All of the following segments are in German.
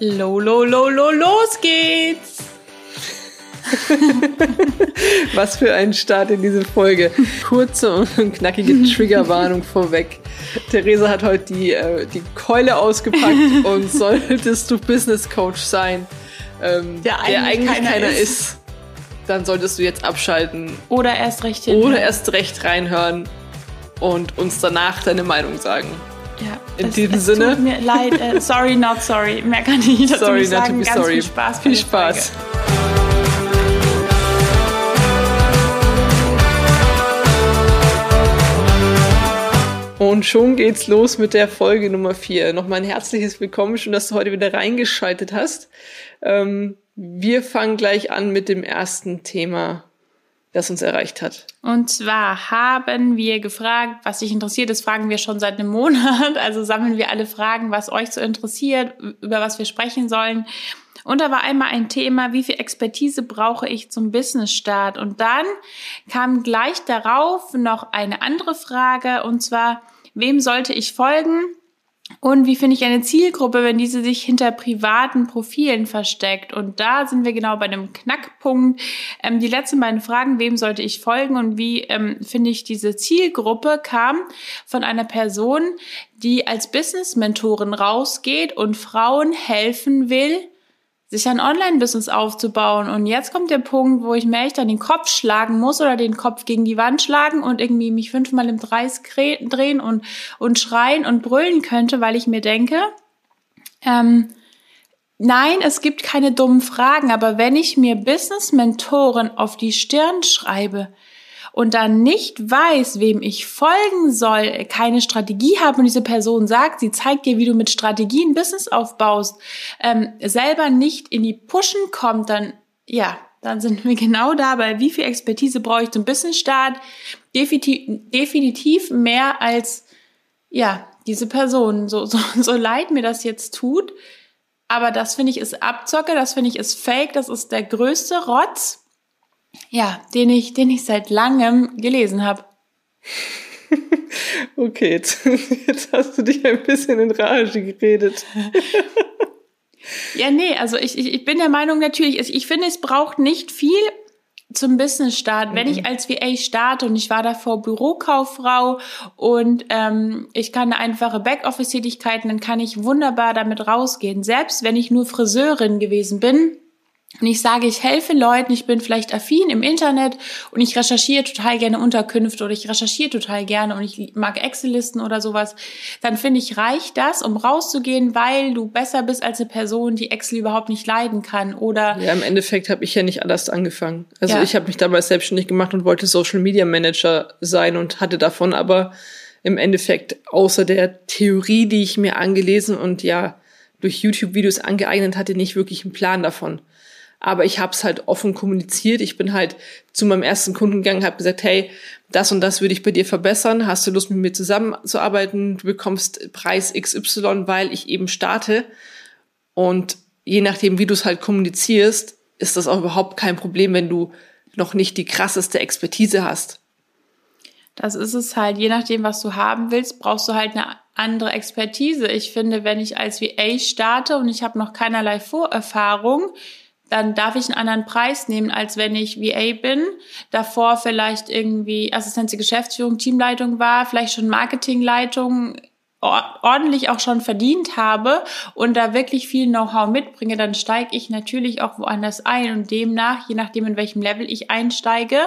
Lo, lo, lo, lo, los geht's! Was für ein Start in diese Folge. Kurze und knackige Triggerwarnung vorweg. Theresa hat heute die, äh, die Keule ausgepackt und solltest du Business Coach sein, ähm, der, eigentlich der eigentlich keiner, keiner ist. ist. dann solltest du jetzt abschalten. Oder erst recht hinhören. Oder erst recht reinhören und uns danach deine Meinung sagen. Ja, in es, diesem es Sinne. Tut mir leid. Äh, sorry, not sorry. Mehr kann ich dazu sorry, nicht sagen. Ganz sorry. viel Spaß. Viel Spaß. Und schon geht's los mit der Folge Nummer 4. Nochmal ein herzliches Willkommen, schön, dass du heute wieder reingeschaltet hast. Ähm, wir fangen gleich an mit dem ersten Thema das uns erreicht hat. Und zwar haben wir gefragt, was dich interessiert. Das fragen wir schon seit einem Monat. Also sammeln wir alle Fragen, was euch so interessiert, über was wir sprechen sollen. Und da war einmal ein Thema, wie viel Expertise brauche ich zum Businessstart? Und dann kam gleich darauf noch eine andere Frage, und zwar, wem sollte ich folgen? Und wie finde ich eine Zielgruppe, wenn diese sich hinter privaten Profilen versteckt? Und da sind wir genau bei einem Knackpunkt. Ähm, die letzten beiden Fragen, wem sollte ich folgen und wie ähm, finde ich diese Zielgruppe, kam von einer Person, die als Business-Mentorin rausgeht und Frauen helfen will, sich ein Online-Business aufzubauen. Und jetzt kommt der Punkt, wo ich mir echt an den Kopf schlagen muss oder den Kopf gegen die Wand schlagen und irgendwie mich fünfmal im Kreis drehen und, und schreien und brüllen könnte, weil ich mir denke, ähm, nein, es gibt keine dummen Fragen, aber wenn ich mir Business-Mentoren auf die Stirn schreibe, und dann nicht weiß, wem ich folgen soll, keine Strategie habe und diese Person sagt, sie zeigt dir, wie du mit Strategien Business aufbaust, ähm, selber nicht in die Pushen kommt, dann ja, dann sind wir genau dabei, wie viel Expertise brauche ich zum Businessstart? Definitiv, definitiv mehr als ja diese Person. So, so, so leid mir das jetzt tut, aber das finde ich ist Abzocke, das finde ich ist Fake, das ist der größte Rotz ja, den ich, den ich seit langem gelesen habe. okay, jetzt, jetzt hast du dich ein bisschen in Rage geredet. ja, nee, also ich, ich, ich bin der Meinung natürlich, ich finde, es braucht nicht viel zum Business-Start. Mhm. Wenn ich mhm. als VA starte und ich war davor Bürokauffrau und ähm, ich kann einfache Backoffice-Tätigkeiten, dann kann ich wunderbar damit rausgehen. Selbst wenn ich nur Friseurin gewesen bin, und ich sage, ich helfe Leuten, ich bin vielleicht affin im Internet und ich recherchiere total gerne Unterkünfte oder ich recherchiere total gerne und ich mag Excel-Listen oder sowas, dann finde ich, reicht das, um rauszugehen, weil du besser bist als eine Person, die Excel überhaupt nicht leiden kann oder... Ja, im Endeffekt habe ich ja nicht anders angefangen. Also ja. ich habe mich damals selbstständig gemacht und wollte Social Media Manager sein und hatte davon aber im Endeffekt außer der Theorie, die ich mir angelesen und ja durch YouTube-Videos angeeignet hatte, nicht wirklich einen Plan davon aber ich habe es halt offen kommuniziert. Ich bin halt zu meinem ersten Kunden gegangen, habe gesagt, hey, das und das würde ich bei dir verbessern. Hast du Lust, mit mir zusammenzuarbeiten? Du bekommst Preis XY, weil ich eben starte. Und je nachdem, wie du es halt kommunizierst, ist das auch überhaupt kein Problem, wenn du noch nicht die krasseste Expertise hast. Das ist es halt. Je nachdem, was du haben willst, brauchst du halt eine andere Expertise. Ich finde, wenn ich als VA starte und ich habe noch keinerlei Vorerfahrung, dann darf ich einen anderen Preis nehmen, als wenn ich VA bin, davor vielleicht irgendwie Assistenz der Geschäftsführung, Teamleitung war, vielleicht schon Marketingleitung ordentlich auch schon verdient habe und da wirklich viel Know-how mitbringe, dann steige ich natürlich auch woanders ein und demnach, je nachdem in welchem Level ich einsteige,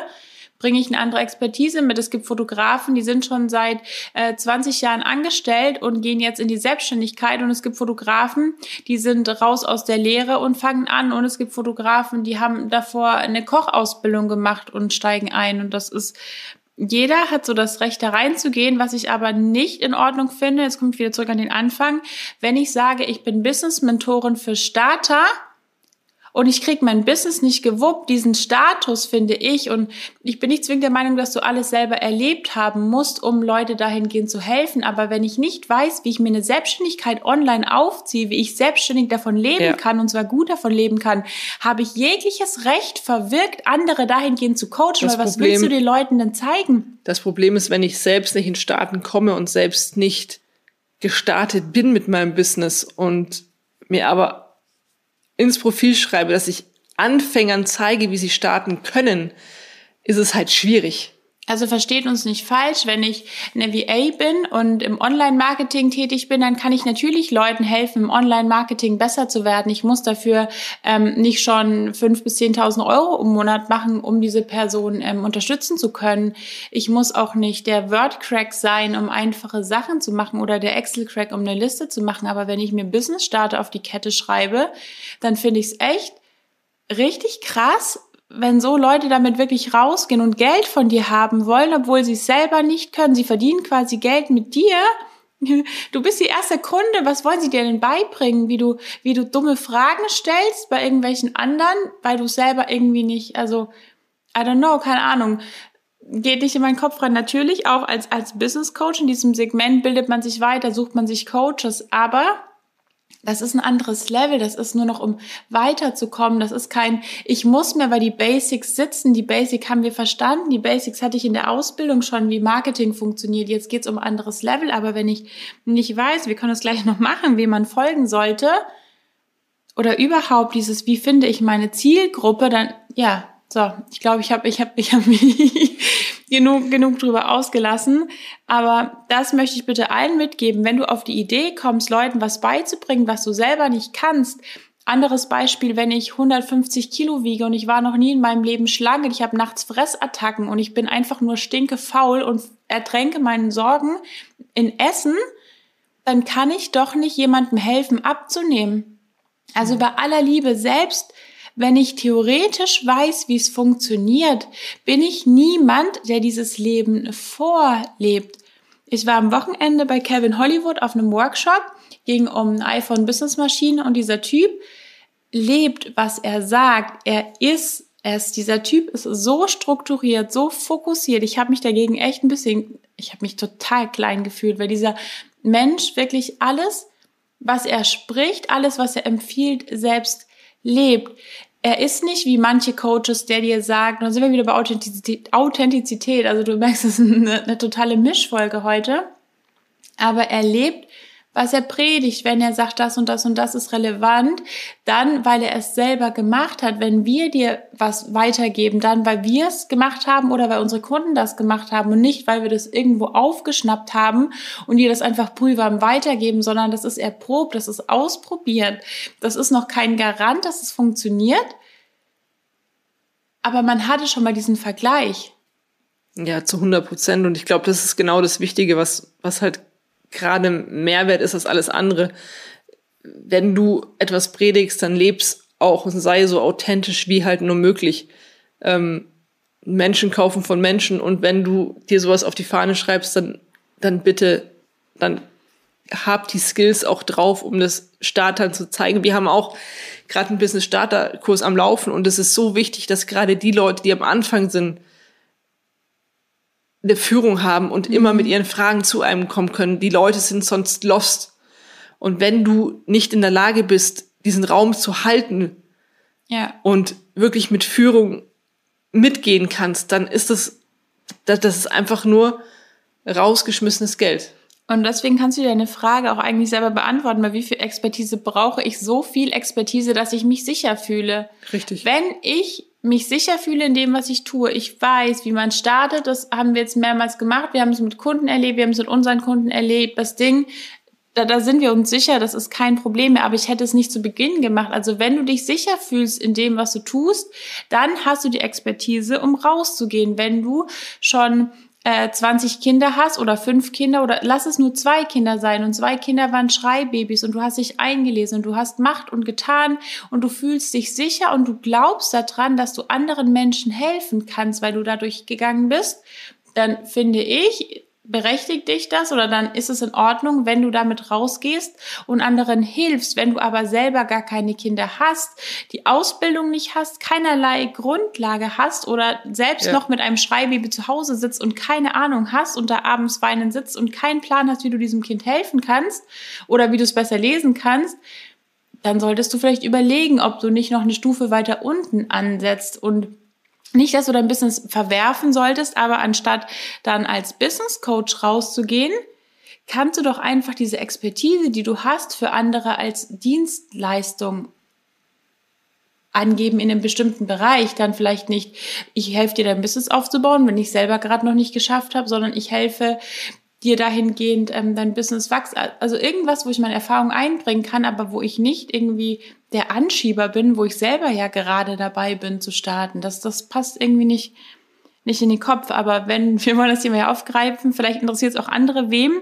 bringe ich eine andere Expertise mit. Es gibt Fotografen, die sind schon seit äh, 20 Jahren angestellt und gehen jetzt in die Selbstständigkeit. Und es gibt Fotografen, die sind raus aus der Lehre und fangen an. Und es gibt Fotografen, die haben davor eine Kochausbildung gemacht und steigen ein. Und das ist jeder hat so das Recht, da reinzugehen, was ich aber nicht in Ordnung finde. Jetzt komme ich wieder zurück an den Anfang. Wenn ich sage, ich bin Business-Mentorin für Starter, und ich krieg mein Business nicht gewuppt, diesen Status finde ich. Und ich bin nicht zwingend der Meinung, dass du alles selber erlebt haben musst, um Leute dahingehend zu helfen. Aber wenn ich nicht weiß, wie ich mir eine Selbstständigkeit online aufziehe, wie ich selbstständig davon leben ja. kann und zwar gut davon leben kann, habe ich jegliches Recht verwirkt, andere dahingehend zu coachen. Das weil was Problem, willst du den Leuten denn zeigen? Das Problem ist, wenn ich selbst nicht in Staaten komme und selbst nicht gestartet bin mit meinem Business und mir aber ins Profil schreibe, dass ich Anfängern zeige, wie sie starten können, ist es halt schwierig. Also versteht uns nicht falsch, wenn ich eine VA bin und im Online-Marketing tätig bin, dann kann ich natürlich Leuten helfen, im Online-Marketing besser zu werden. Ich muss dafür ähm, nicht schon fünf bis zehntausend Euro im Monat machen, um diese Person ähm, unterstützen zu können. Ich muss auch nicht der Word-Crack sein, um einfache Sachen zu machen oder der Excel-Crack, um eine Liste zu machen. Aber wenn ich mir Business Starter auf die Kette schreibe, dann finde ich es echt richtig krass, wenn so Leute damit wirklich rausgehen und Geld von dir haben wollen, obwohl sie es selber nicht können, sie verdienen quasi Geld mit dir. Du bist die erste Kunde, was wollen sie dir denn beibringen? Wie du, wie du dumme Fragen stellst bei irgendwelchen anderen, weil du selber irgendwie nicht, also, I don't know, keine Ahnung. Geht nicht in meinen Kopf rein. Natürlich auch als, als Business Coach in diesem Segment bildet man sich weiter, sucht man sich Coaches, aber das ist ein anderes Level, das ist nur noch, um weiterzukommen. Das ist kein, ich muss mir bei die Basics sitzen. Die Basics haben wir verstanden. Die Basics hatte ich in der Ausbildung schon, wie Marketing funktioniert. Jetzt geht's um anderes Level. Aber wenn ich nicht weiß, wir können es gleich noch machen, wie man folgen sollte, oder überhaupt dieses, wie finde ich meine Zielgruppe, dann, ja, so, ich glaube, ich habe ich hab, ich hab mich genug, genug drüber ausgelassen. Aber das möchte ich bitte allen mitgeben. Wenn du auf die Idee kommst, Leuten was beizubringen, was du selber nicht kannst, anderes Beispiel, wenn ich 150 Kilo wiege und ich war noch nie in meinem Leben schlank ich habe nachts Fressattacken und ich bin einfach nur stinke faul und ertränke meinen Sorgen in Essen, dann kann ich doch nicht jemandem helfen abzunehmen. Also bei aller Liebe selbst wenn ich theoretisch weiß, wie es funktioniert, bin ich niemand, der dieses Leben vorlebt. Ich war am Wochenende bei Kevin Hollywood auf einem Workshop, ging um eine iPhone Business Maschine und dieser Typ lebt, was er sagt. Er ist es. Dieser Typ ist so strukturiert, so fokussiert. Ich habe mich dagegen echt ein bisschen, ich habe mich total klein gefühlt, weil dieser Mensch wirklich alles, was er spricht, alles, was er empfiehlt, selbst lebt. Er ist nicht wie manche Coaches, der dir sagt, dann sind wir wieder bei Authentizität, Authentizität. also du merkst, es ist eine, eine totale Mischfolge heute, aber er lebt was er predigt, wenn er sagt, das und das und das ist relevant, dann, weil er es selber gemacht hat. Wenn wir dir was weitergeben, dann, weil wir es gemacht haben oder weil unsere Kunden das gemacht haben und nicht, weil wir das irgendwo aufgeschnappt haben und dir das einfach prüfwarm weitergeben, sondern das ist erprobt, das ist ausprobiert. Das ist noch kein Garant, dass es funktioniert. Aber man hatte schon mal diesen Vergleich. Ja, zu 100 Prozent. Und ich glaube, das ist genau das Wichtige, was, was halt gerade Mehrwert ist als alles andere. Wenn du etwas predigst, dann lebst auch und sei so authentisch wie halt nur möglich. Ähm, Menschen kaufen von Menschen und wenn du dir sowas auf die Fahne schreibst, dann, dann bitte, dann hab die Skills auch drauf, um das Startern zu zeigen. Wir haben auch gerade einen Business Starter Kurs am Laufen und es ist so wichtig, dass gerade die Leute, die am Anfang sind, eine Führung haben und mhm. immer mit ihren Fragen zu einem kommen können. Die Leute sind sonst lost. Und wenn du nicht in der Lage bist, diesen Raum zu halten ja. und wirklich mit Führung mitgehen kannst, dann ist das, das, ist einfach nur rausgeschmissenes Geld. Und deswegen kannst du dir eine Frage auch eigentlich selber beantworten, weil wie viel Expertise brauche ich? So viel Expertise, dass ich mich sicher fühle. Richtig. Wenn ich mich sicher fühle in dem, was ich tue. Ich weiß, wie man startet. Das haben wir jetzt mehrmals gemacht. Wir haben es mit Kunden erlebt, wir haben es mit unseren Kunden erlebt. Das Ding, da, da sind wir uns sicher, das ist kein Problem mehr. Aber ich hätte es nicht zu Beginn gemacht. Also wenn du dich sicher fühlst in dem, was du tust, dann hast du die Expertise, um rauszugehen. Wenn du schon äh, 20 Kinder hast oder fünf Kinder oder lass es nur zwei Kinder sein und zwei Kinder waren Schreibabys und du hast dich eingelesen und du hast Macht und getan und du fühlst dich sicher und du glaubst daran, dass du anderen Menschen helfen kannst, weil du dadurch gegangen bist, dann finde ich, berechtigt dich das oder dann ist es in Ordnung, wenn du damit rausgehst und anderen hilfst. Wenn du aber selber gar keine Kinder hast, die Ausbildung nicht hast, keinerlei Grundlage hast oder selbst ja. noch mit einem Schreibaby zu Hause sitzt und keine Ahnung hast und da abends weinen sitzt und keinen Plan hast, wie du diesem Kind helfen kannst oder wie du es besser lesen kannst, dann solltest du vielleicht überlegen, ob du nicht noch eine Stufe weiter unten ansetzt und nicht, dass du dein Business verwerfen solltest, aber anstatt dann als Business Coach rauszugehen, kannst du doch einfach diese Expertise, die du hast, für andere als Dienstleistung angeben in einem bestimmten Bereich, dann vielleicht nicht, ich helfe dir dein Business aufzubauen, wenn ich selber gerade noch nicht geschafft habe, sondern ich helfe dir dahingehend ähm, dein Business wächst. Also irgendwas, wo ich meine Erfahrung einbringen kann, aber wo ich nicht irgendwie der Anschieber bin, wo ich selber ja gerade dabei bin zu starten. Das, das passt irgendwie nicht, nicht in den Kopf. Aber wenn wir wollen das Thema ja aufgreifen, vielleicht interessiert es auch andere, wem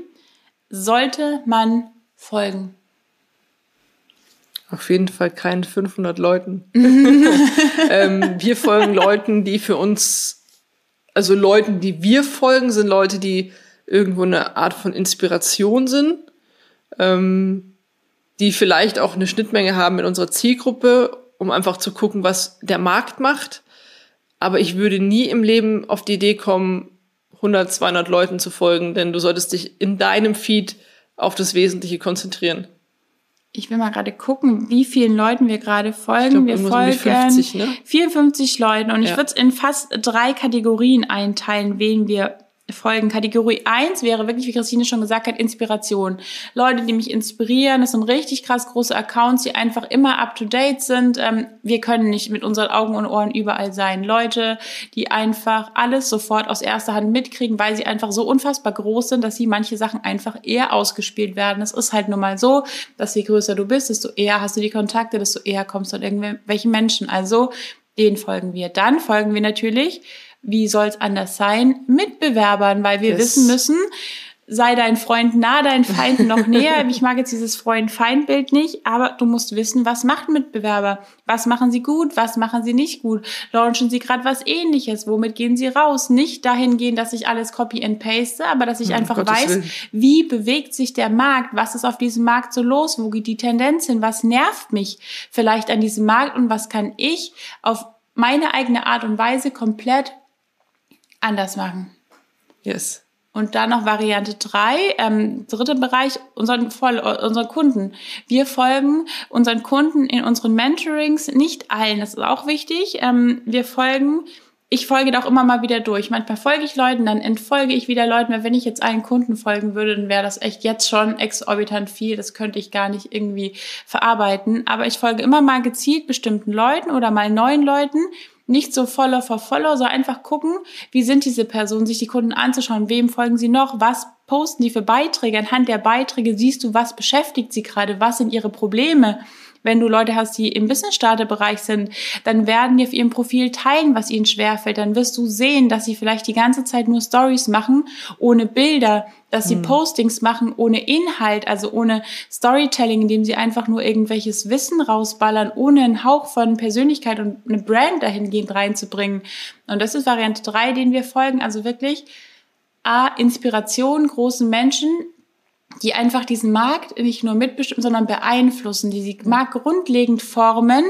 sollte man folgen? Auf jeden Fall keinen 500 Leuten. ähm, wir folgen Leuten, die für uns, also Leuten, die wir folgen, sind Leute, die irgendwo eine Art von Inspiration sind, ähm, die vielleicht auch eine Schnittmenge haben mit unserer Zielgruppe, um einfach zu gucken, was der Markt macht. Aber ich würde nie im Leben auf die Idee kommen, 100, 200 Leuten zu folgen, denn du solltest dich in deinem Feed auf das Wesentliche konzentrieren. Ich will mal gerade gucken, wie vielen Leuten wir gerade folgen. Glaub, wir folgen 50, ne? 54 Leuten und ja. ich würde es in fast drei Kategorien einteilen, wen wir folgen. Kategorie eins wäre wirklich, wie Christine schon gesagt hat, Inspiration. Leute, die mich inspirieren. Das sind richtig krass große Accounts, die einfach immer up to date sind. Ähm, wir können nicht mit unseren Augen und Ohren überall sein. Leute, die einfach alles sofort aus erster Hand mitkriegen, weil sie einfach so unfassbar groß sind, dass sie manche Sachen einfach eher ausgespielt werden. Es ist halt nun mal so, dass je größer du bist, desto eher hast du die Kontakte, desto eher kommst du an irgendwelche Menschen. Also, den folgen wir. Dann folgen wir natürlich wie soll es anders sein, Mitbewerbern, weil wir yes. wissen müssen, sei dein Freund nah, dein Feind noch näher. Ich mag jetzt dieses Freund-Feind-Bild nicht, aber du musst wissen, was macht Mitbewerber? Was machen sie gut? Was machen sie nicht gut? Launchen sie gerade was ähnliches? Womit gehen sie raus? Nicht dahin gehen, dass ich alles copy and paste, aber dass ich einfach Gottes weiß, Willen. wie bewegt sich der Markt? Was ist auf diesem Markt so los? Wo geht die Tendenz hin? Was nervt mich vielleicht an diesem Markt? Und was kann ich auf meine eigene Art und Weise komplett anders machen. Yes. Und dann noch Variante drei, ähm, dritte Bereich, unseren, Voll unseren Kunden. Wir folgen unseren Kunden in unseren Mentorings, nicht allen, das ist auch wichtig. Ähm, wir folgen, ich folge da auch immer mal wieder durch. Manchmal folge ich Leuten, dann entfolge ich wieder Leuten, weil wenn ich jetzt allen Kunden folgen würde, dann wäre das echt jetzt schon exorbitant viel. Das könnte ich gar nicht irgendwie verarbeiten. Aber ich folge immer mal gezielt bestimmten Leuten oder mal neuen Leuten, nicht so Follower for Follower, sondern einfach gucken, wie sind diese Personen, sich die Kunden anzuschauen, wem folgen sie noch, was posten die für Beiträge. Anhand der Beiträge siehst du, was beschäftigt sie gerade, was sind ihre Probleme. Wenn du Leute hast, die im Business-Starter-Bereich sind, dann werden die auf ihrem Profil teilen, was ihnen schwerfällt. Dann wirst du sehen, dass sie vielleicht die ganze Zeit nur Stories machen, ohne Bilder, dass sie mhm. Postings machen ohne Inhalt, also ohne Storytelling, indem sie einfach nur irgendwelches Wissen rausballern, ohne einen Hauch von Persönlichkeit und eine Brand dahingehend reinzubringen. Und das ist Variante drei, den wir folgen. Also wirklich A, Inspiration großen Menschen, die einfach diesen Markt nicht nur mitbestimmen, sondern beeinflussen, die sie Markt grundlegend formen,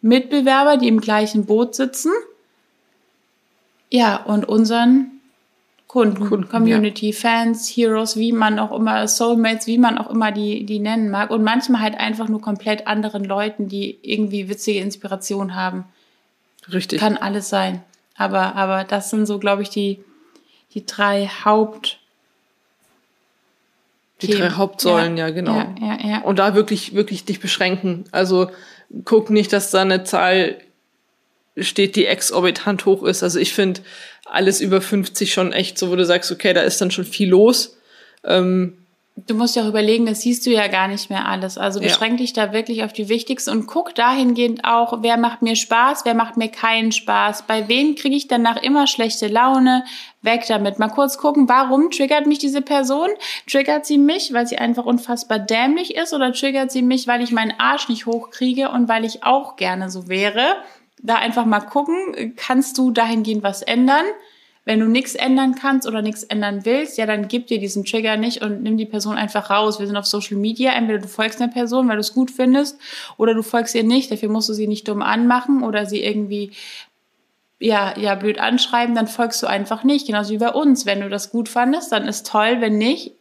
Mitbewerber, die im gleichen Boot sitzen. Ja, und unseren Kunden, Kunden Community, ja. Fans, Heroes, wie man auch immer, Soulmates, wie man auch immer die, die nennen mag. Und manchmal halt einfach nur komplett anderen Leuten, die irgendwie witzige Inspiration haben. Richtig. Kann alles sein. Aber, aber das sind so, glaube ich, die, die drei Haupt, die Themen. drei Hauptsäulen, ja, ja genau. Ja, ja, ja. Und da wirklich, wirklich dich beschränken. Also guck nicht, dass da eine Zahl steht, die exorbitant hoch ist. Also ich finde alles über 50 schon echt so, wo du sagst, okay, da ist dann schon viel los. Ähm, Du musst ja auch überlegen, das siehst du ja gar nicht mehr alles. Also beschränk ja. dich da wirklich auf die wichtigsten und guck dahingehend auch, wer macht mir Spaß, wer macht mir keinen Spaß, bei wem kriege ich danach immer schlechte Laune, weg damit. Mal kurz gucken, warum triggert mich diese Person? Triggert sie mich, weil sie einfach unfassbar dämlich ist oder triggert sie mich, weil ich meinen Arsch nicht hochkriege und weil ich auch gerne so wäre? da einfach mal gucken, kannst du dahingehend was ändern? Wenn du nichts ändern kannst oder nichts ändern willst, ja, dann gib dir diesen Trigger nicht und nimm die Person einfach raus. Wir sind auf Social Media. Entweder du folgst einer Person, weil du es gut findest, oder du folgst ihr nicht. Dafür musst du sie nicht dumm anmachen oder sie irgendwie ja, ja, blöd anschreiben, dann folgst du einfach nicht. Genauso wie bei uns. Wenn du das gut fandest, dann ist toll. Wenn nicht,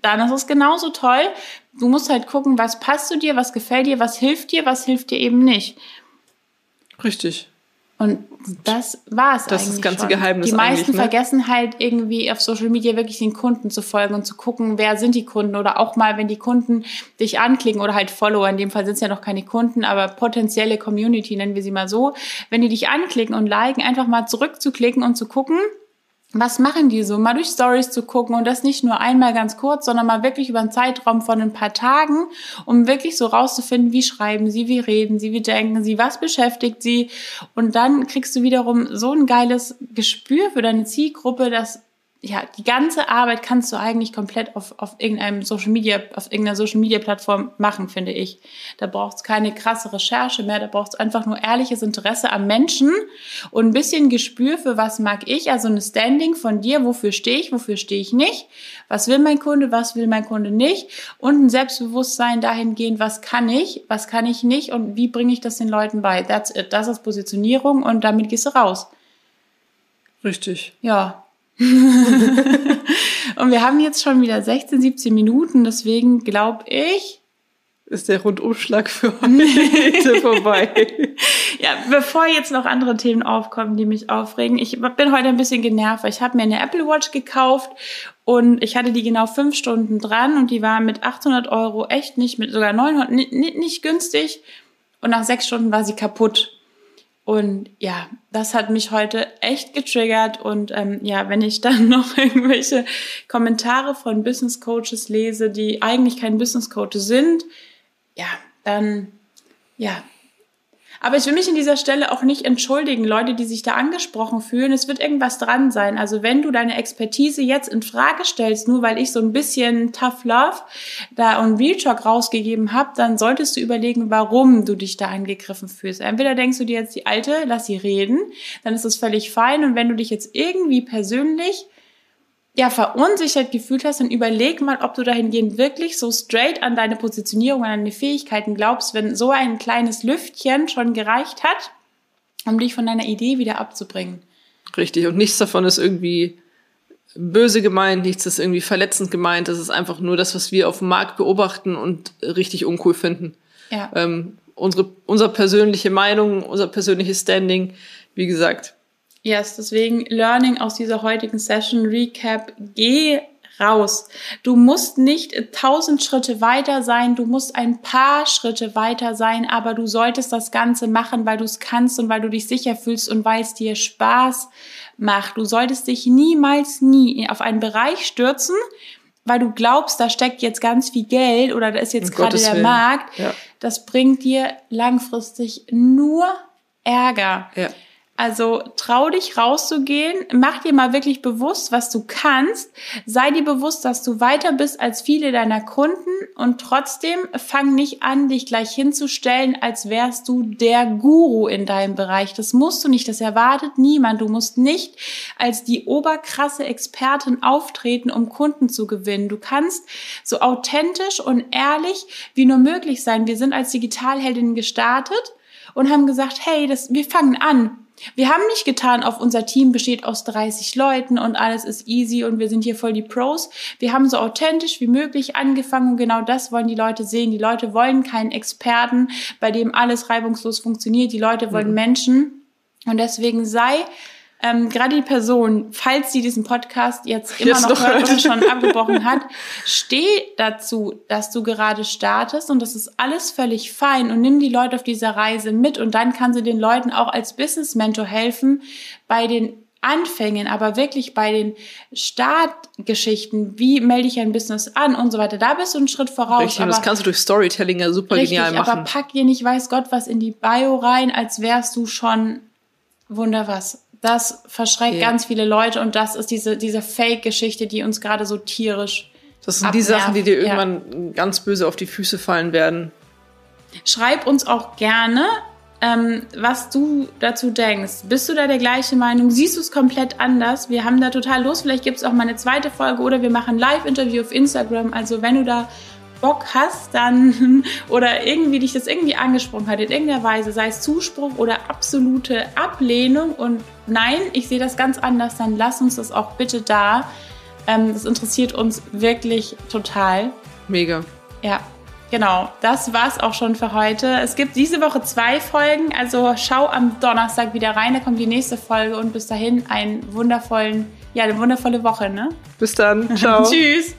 dann ist es genauso toll. Du musst halt gucken, was passt zu dir, was gefällt dir, was hilft dir, was hilft dir eben nicht. Richtig. Und das war es Das ist das ganze schon. Geheimnis. Die meisten ne? vergessen halt irgendwie auf Social Media wirklich den Kunden zu folgen und zu gucken, wer sind die Kunden oder auch mal, wenn die Kunden dich anklicken oder halt Follower, in dem Fall sind es ja noch keine Kunden, aber potenzielle Community nennen wir sie mal so, wenn die dich anklicken und liken, einfach mal zurückzuklicken und zu gucken, was machen die so? Mal durch Stories zu gucken und das nicht nur einmal ganz kurz, sondern mal wirklich über einen Zeitraum von ein paar Tagen, um wirklich so rauszufinden, wie schreiben sie, wie reden sie, wie denken sie, was beschäftigt sie. Und dann kriegst du wiederum so ein geiles Gespür für deine Zielgruppe, dass ja, die ganze Arbeit kannst du eigentlich komplett auf, auf irgendeinem Social Media, auf irgendeiner Social Media Plattform machen, finde ich. Da braucht es keine krasse Recherche mehr, da braucht es einfach nur ehrliches Interesse am Menschen und ein bisschen Gespür für was mag ich, also ein Standing von dir, wofür stehe ich, wofür stehe ich nicht, was will mein Kunde, was will mein Kunde nicht und ein Selbstbewusstsein dahingehend, was kann ich, was kann ich nicht und wie bringe ich das den Leuten bei. That's it. Das ist Positionierung und damit gehst du raus. Richtig. Ja, und wir haben jetzt schon wieder 16, 17 Minuten, deswegen glaube ich, ist der Rundumschlag für heute vorbei. ja, bevor jetzt noch andere Themen aufkommen, die mich aufregen, ich bin heute ein bisschen genervt, ich habe mir eine Apple Watch gekauft und ich hatte die genau fünf Stunden dran und die war mit 800 Euro echt nicht, mit sogar 900, nicht, nicht günstig und nach sechs Stunden war sie kaputt. Und ja, das hat mich heute echt getriggert. Und ähm, ja, wenn ich dann noch irgendwelche Kommentare von Business Coaches lese, die eigentlich kein Business Coach sind, ja, dann ja, aber ich will mich in dieser Stelle auch nicht entschuldigen, Leute, die sich da angesprochen fühlen. Es wird irgendwas dran sein. Also wenn du deine Expertise jetzt in Frage stellst, nur weil ich so ein bisschen Tough Love da und Real Talk rausgegeben habe, dann solltest du überlegen, warum du dich da angegriffen fühlst. Entweder denkst du dir jetzt die Alte, lass sie reden, dann ist das völlig fein. Und wenn du dich jetzt irgendwie persönlich ja, verunsichert gefühlt hast, dann überleg mal, ob du dahingehend wirklich so straight an deine Positionierung, an deine Fähigkeiten glaubst, wenn so ein kleines Lüftchen schon gereicht hat, um dich von deiner Idee wieder abzubringen. Richtig. Und nichts davon ist irgendwie böse gemeint, nichts ist irgendwie verletzend gemeint. Das ist einfach nur das, was wir auf dem Markt beobachten und richtig uncool finden. Ja. Ähm, unsere, unsere persönliche Meinung, unser persönliches Standing, wie gesagt, Yes, deswegen Learning aus dieser heutigen Session Recap. Geh raus. Du musst nicht tausend Schritte weiter sein, du musst ein paar Schritte weiter sein, aber du solltest das Ganze machen, weil du es kannst und weil du dich sicher fühlst und weil es dir Spaß macht. Du solltest dich niemals nie auf einen Bereich stürzen, weil du glaubst, da steckt jetzt ganz viel Geld oder da ist jetzt gerade der Willen. Markt. Ja. Das bringt dir langfristig nur Ärger. Ja. Also trau dich rauszugehen, mach dir mal wirklich bewusst, was du kannst, sei dir bewusst, dass du weiter bist als viele deiner Kunden und trotzdem fang nicht an, dich gleich hinzustellen, als wärst du der Guru in deinem Bereich. Das musst du nicht, das erwartet niemand. Du musst nicht als die oberkrasse Expertin auftreten, um Kunden zu gewinnen. Du kannst so authentisch und ehrlich wie nur möglich sein. Wir sind als Digitalheldin gestartet und haben gesagt, hey, das, wir fangen an. Wir haben nicht getan, auf unser Team besteht aus 30 Leuten und alles ist easy und wir sind hier voll die Pros. Wir haben so authentisch wie möglich angefangen und genau das wollen die Leute sehen. Die Leute wollen keinen Experten, bei dem alles reibungslos funktioniert. Die Leute wollen mhm. Menschen. Und deswegen sei ähm, gerade die Person, falls sie diesen Podcast jetzt immer jetzt noch hört und schon abgebrochen hat, steh dazu, dass du gerade startest und das ist alles völlig fein und nimm die Leute auf dieser Reise mit und dann kann sie den Leuten auch als Business Mentor helfen bei den Anfängen, aber wirklich bei den Startgeschichten, wie melde ich ein Business an und so weiter, da bist du einen Schritt voraus. Richtig, aber, das kannst du durch Storytelling ja super richtig, genial machen. Aber pack dir nicht weiß Gott was in die Bio rein, als wärst du schon wunder was. Das verschreckt ja. ganz viele Leute und das ist diese, diese Fake-Geschichte, die uns gerade so tierisch. Das sind abnervt. die Sachen, die dir irgendwann ja. ganz böse auf die Füße fallen werden. Schreib uns auch gerne, ähm, was du dazu denkst. Bist du da der gleichen Meinung? Siehst du es komplett anders? Wir haben da total Lust. Vielleicht gibt es auch mal eine zweite Folge oder wir machen ein Live-Interview auf Instagram. Also wenn du da Bock hast, dann oder irgendwie dich das irgendwie angesprochen hat in irgendeiner Weise, sei es Zuspruch oder absolute Ablehnung und nein, ich sehe das ganz anders, dann lass uns das auch bitte da. Ähm, das interessiert uns wirklich total. Mega. Ja. Genau, das war's auch schon für heute. Es gibt diese Woche zwei Folgen, also schau am Donnerstag wieder rein, da kommt die nächste Folge und bis dahin einen wundervollen, ja, eine wundervolle Woche, ne? Bis dann. Ciao. Tschüss.